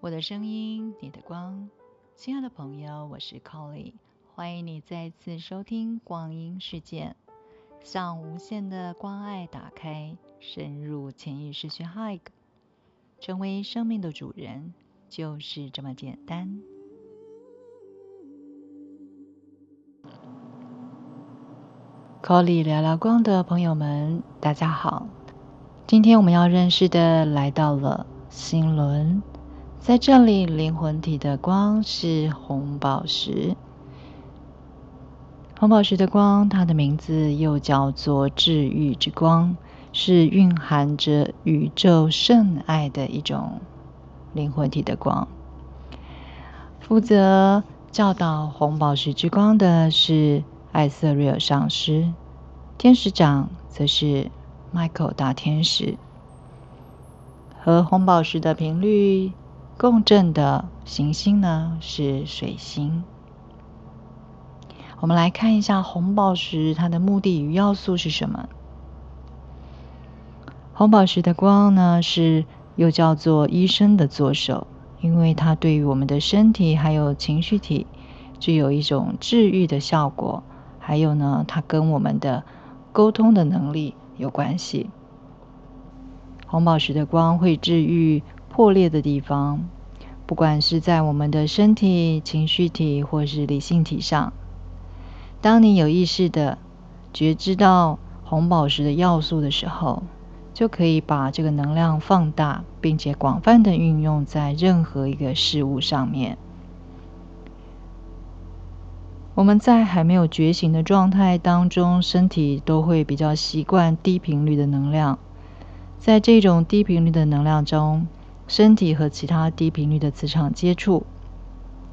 我的声音，你的光，亲爱的朋友，我是 Colly，欢迎你再次收听光阴世界，向无限的关爱打开，深入潜意识去 hug，成为生命的主人，就是这么简单。Colly 聊聊光的朋友们，大家好，今天我们要认识的来到了星轮。在这里，灵魂体的光是红宝石。红宝石的光，它的名字又叫做治愈之光，是蕴含着宇宙圣爱的一种灵魂体的光。负责教导红宝石之光的是艾瑟瑞尔上师，天使长则是迈克大天使。和红宝石的频率。共振的行星呢是水星。我们来看一下红宝石，它的目的与要素是什么？红宝石的光呢是又叫做医生的左手，因为它对于我们的身体还有情绪体具有一种治愈的效果，还有呢，它跟我们的沟通的能力有关系。红宝石的光会治愈。破裂的地方，不管是在我们的身体、情绪体或是理性体上，当你有意识的觉知到红宝石的要素的时候，就可以把这个能量放大，并且广泛的运用在任何一个事物上面。我们在还没有觉醒的状态当中，身体都会比较习惯低频率的能量，在这种低频率的能量中。身体和其他低频率的磁场接触，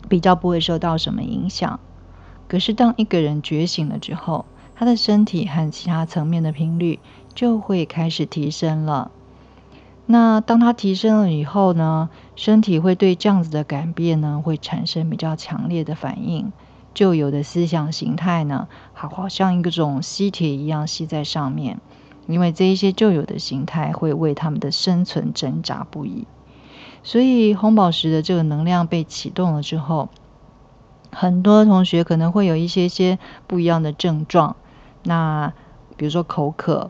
比较不会受到什么影响。可是，当一个人觉醒了之后，他的身体和其他层面的频率就会开始提升了。那当他提升了以后呢，身体会对这样子的改变呢，会产生比较强烈的反应。旧有的思想形态呢，好好像一个种吸铁一样吸在上面，因为这一些旧有的形态会为他们的生存挣扎不已。所以红宝石的这个能量被启动了之后，很多同学可能会有一些些不一样的症状。那比如说口渴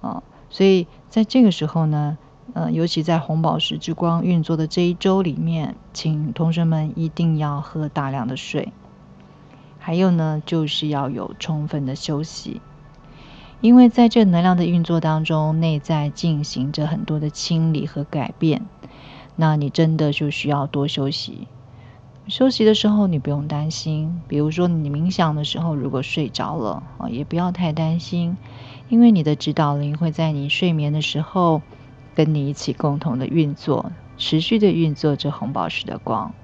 啊，所以在这个时候呢，呃，尤其在红宝石之光运作的这一周里面，请同学们一定要喝大量的水。还有呢，就是要有充分的休息，因为在这能量的运作当中，内在进行着很多的清理和改变。那你真的就需要多休息。休息的时候，你不用担心。比如说，你冥想的时候，如果睡着了啊，也不要太担心，因为你的指导灵会在你睡眠的时候跟你一起共同的运作，持续的运作着红宝石的光。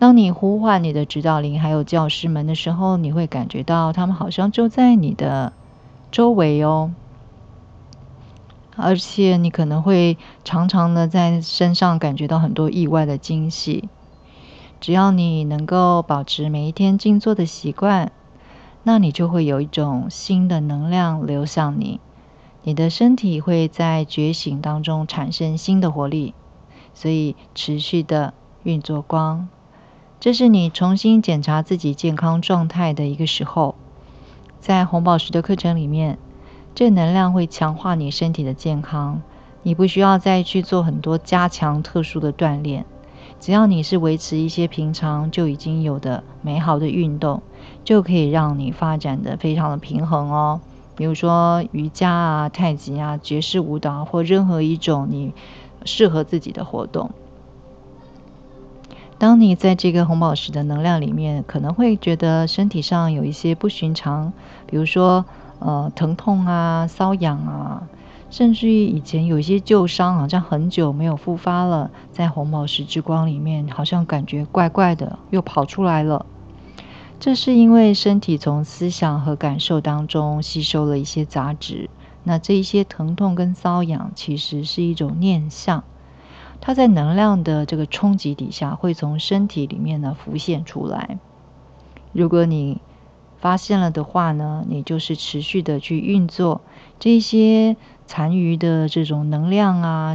当你呼唤你的指导灵还有教师们的时候，你会感觉到他们好像就在你的周围哦。而且你可能会常常的在身上感觉到很多意外的惊喜。只要你能够保持每一天静坐的习惯，那你就会有一种新的能量流向你。你的身体会在觉醒当中产生新的活力，所以持续的运作光，这是你重新检查自己健康状态的一个时候。在红宝石的课程里面。这能量会强化你身体的健康，你不需要再去做很多加强特殊的锻炼，只要你是维持一些平常就已经有的美好的运动，就可以让你发展的非常的平衡哦。比如说瑜伽啊、太极啊、爵士舞蹈或任何一种你适合自己的活动。当你在这个红宝石的能量里面，可能会觉得身体上有一些不寻常，比如说。呃，疼痛啊，瘙痒啊，甚至于以前有一些旧伤，好像很久没有复发了，在红宝石之光里面，好像感觉怪怪的，又跑出来了。这是因为身体从思想和感受当中吸收了一些杂质。那这一些疼痛跟瘙痒，其实是一种念想，它在能量的这个冲击底下，会从身体里面呢浮现出来。如果你发现了的话呢，你就是持续的去运作这些残余的这种能量啊、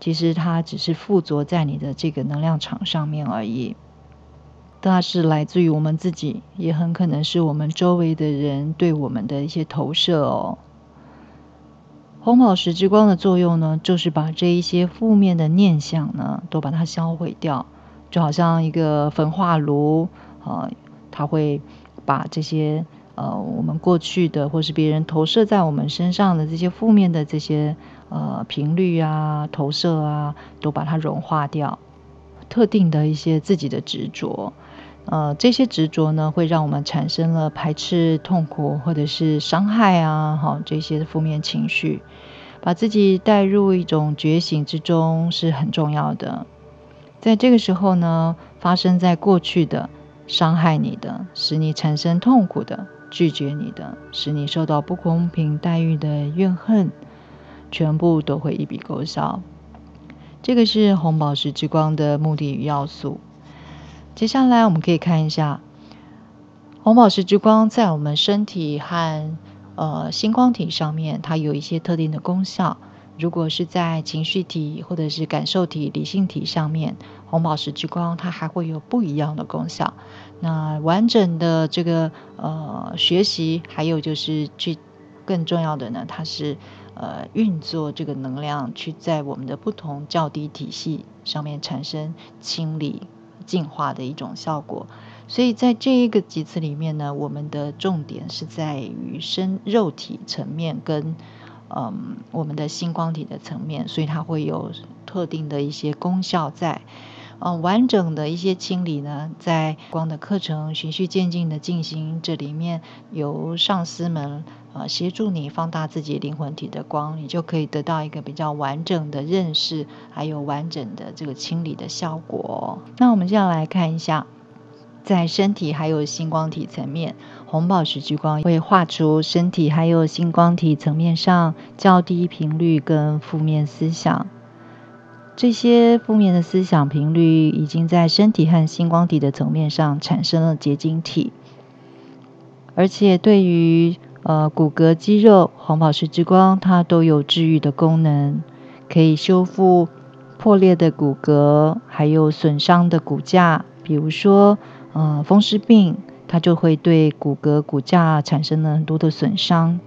其实它只是附着在你的这个能量场上面而已。它是来自于我们自己，也很可能是我们周围的人对我们的一些投射哦。红宝石之光的作用呢，就是把这一些负面的念想呢，都把它销毁掉，就好像一个焚化炉啊，它会把这些呃我们过去的或是别人投射在我们身上的这些负面的这些呃频率啊、投射啊，都把它融化掉。特定的一些自己的执着。呃，这些执着呢，会让我们产生了排斥、痛苦或者是伤害啊，哈，这些负面情绪，把自己带入一种觉醒之中是很重要的。在这个时候呢，发生在过去的伤害你的、使你产生痛苦的、拒绝你的、使你受到不公平待遇的怨恨，全部都会一笔勾销。这个是红宝石之光的目的与要素。接下来我们可以看一下红宝石之光在我们身体和呃星光体上面，它有一些特定的功效。如果是在情绪体或者是感受体、理性体上面，红宝石之光它还会有不一样的功效。那完整的这个呃学习，还有就是去更重要的呢，它是呃运作这个能量，去在我们的不同较低体系上面产生清理。进化的一种效果，所以在这一个集次里面呢，我们的重点是在于身肉体层面跟嗯我们的星光体的层面，所以它会有特定的一些功效在。嗯，完整的一些清理呢，在光的课程循序渐进的进行，这里面由上司们呃协助你放大自己灵魂体的光，你就可以得到一个比较完整的认识，还有完整的这个清理的效果。那我们接下来看一下，在身体还有星光体层面，红宝石之光会画出身体还有星光体层面上较低频率跟负面思想。这些负面的思想频率已经在身体和星光体的层面上产生了结晶体，而且对于呃骨骼、肌肉、红宝石之光，它都有治愈的功能，可以修复破裂的骨骼，还有损伤的骨架。比如说，呃风湿病，它就会对骨骼骨架产生了很多的损伤。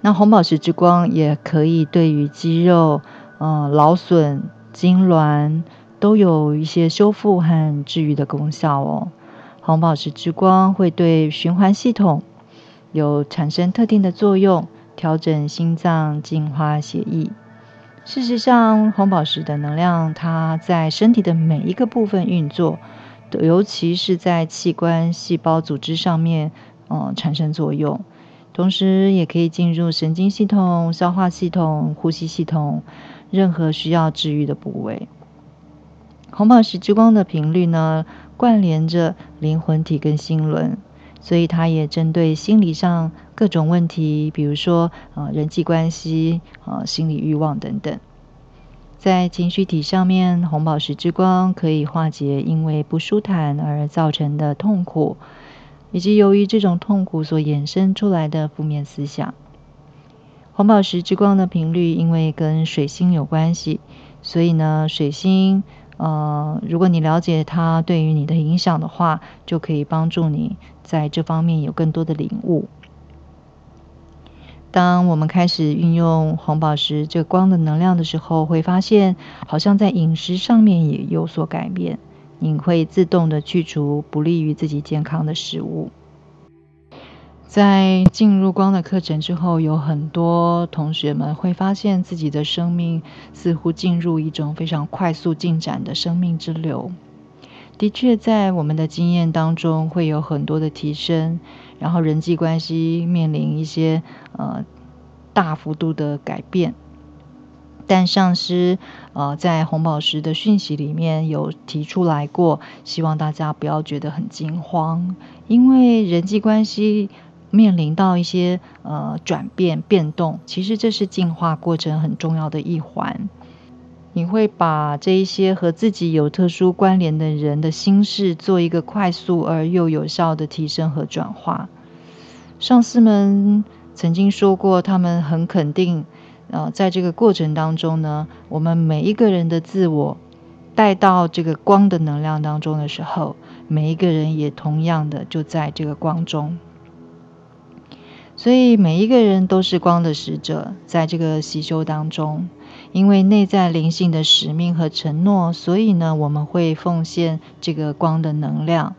那红宝石之光也可以对于肌肉。呃，劳损、痉挛都有一些修复和治愈的功效哦。红宝石之光会对循环系统有产生特定的作用，调整心脏、净化血液。事实上，红宝石的能量它在身体的每一个部分运作，尤其是在器官、细胞、组织上面，嗯，产生作用。同时，也可以进入神经系统、消化系统、呼吸系统。任何需要治愈的部位，红宝石之光的频率呢，关联着灵魂体跟心轮，所以它也针对心理上各种问题，比如说呃人际关系、呃心理欲望等等。在情绪体上面，红宝石之光可以化解因为不舒坦而造成的痛苦，以及由于这种痛苦所衍生出来的负面思想。红宝石之光的频率，因为跟水星有关系，所以呢，水星，呃，如果你了解它对于你的影响的话，就可以帮助你在这方面有更多的领悟。当我们开始运用红宝石这个光的能量的时候，会发现好像在饮食上面也有所改变，你会自动的去除不利于自己健康的食物。在进入光的课程之后，有很多同学们会发现自己的生命似乎进入一种非常快速进展的生命之流。的确，在我们的经验当中会有很多的提升，然后人际关系面临一些呃大幅度的改变。但上师呃在红宝石的讯息里面有提出来过，希望大家不要觉得很惊慌，因为人际关系。面临到一些呃转变变动，其实这是进化过程很重要的一环。你会把这一些和自己有特殊关联的人的心事做一个快速而又有效的提升和转化。上司们曾经说过，他们很肯定，呃，在这个过程当中呢，我们每一个人的自我带到这个光的能量当中的时候，每一个人也同样的就在这个光中。所以每一个人都是光的使者，在这个习修当中，因为内在灵性的使命和承诺，所以呢，我们会奉献这个光的能量。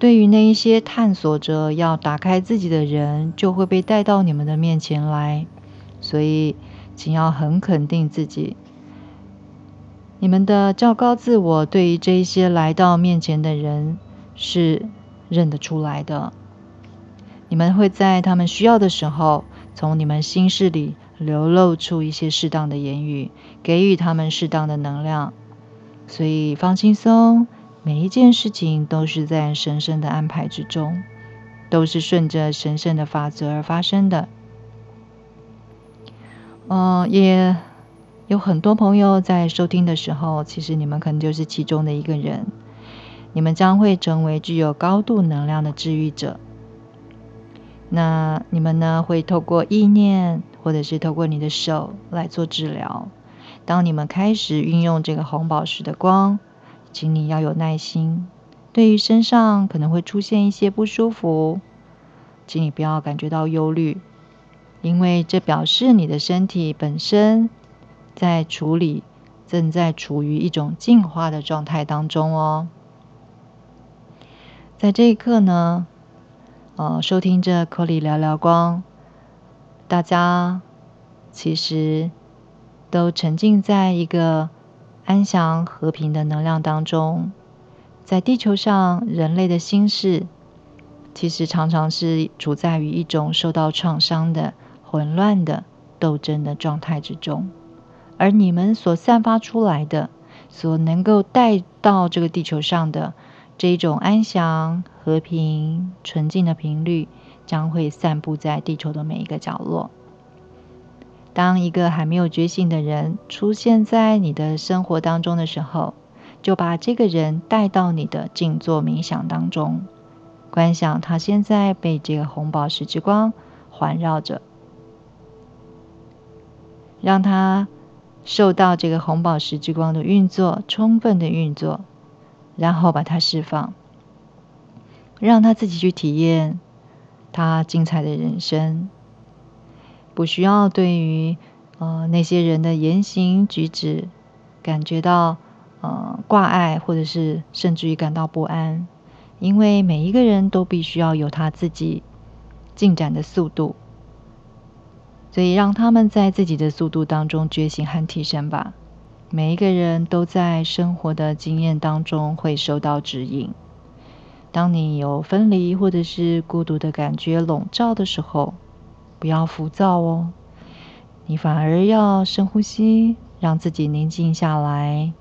对于那一些探索着要打开自己的人，就会被带到你们的面前来。所以，请要很肯定自己，你们的较高自我对于这一些来到面前的人是认得出来的。你们会在他们需要的时候，从你们心事里流露出一些适当的言语，给予他们适当的能量。所以放轻松，每一件事情都是在神圣的安排之中，都是顺着神圣的法则而发生的。嗯，也有很多朋友在收听的时候，其实你们可能就是其中的一个人。你们将会成为具有高度能量的治愈者。那你们呢？会透过意念，或者是透过你的手来做治疗。当你们开始运用这个红宝石的光，请你要有耐心。对于身上可能会出现一些不舒服，请你不要感觉到忧虑，因为这表示你的身体本身在处理，正在处于一种进化的状态当中哦。在这一刻呢？呃，收听着克里聊聊光，大家其实都沉浸在一个安详和平的能量当中。在地球上，人类的心事其实常常是处在于一种受到创伤的混乱的斗争的状态之中，而你们所散发出来的，所能够带到这个地球上的。这种安详、和平、纯净的频率将会散布在地球的每一个角落。当一个还没有觉醒的人出现在你的生活当中的时候，就把这个人带到你的静坐冥想当中，观想他现在被这个红宝石之光环绕着，让他受到这个红宝石之光的运作，充分的运作。然后把它释放，让他自己去体验他精彩的人生，不需要对于呃那些人的言行举止感觉到呃挂碍，或者是甚至于感到不安，因为每一个人都必须要有他自己进展的速度，所以让他们在自己的速度当中觉醒和提升吧。每一个人都在生活的经验当中会受到指引。当你有分离或者是孤独的感觉笼罩的时候，不要浮躁哦，你反而要深呼吸，让自己宁静下来，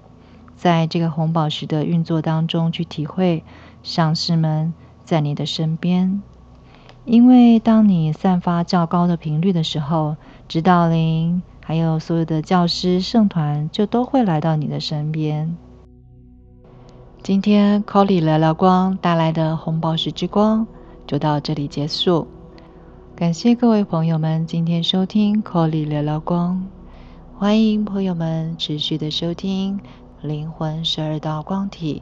在这个红宝石的运作当中去体会上师们在你的身边。因为当你散发较高的频率的时候，指导灵。还有所有的教师、圣团，就都会来到你的身边。今天 Colly 聊聊光带来的红宝石之光就到这里结束。感谢各位朋友们今天收听 c o l y 聊聊光，欢迎朋友们持续的收听灵魂十二道光体。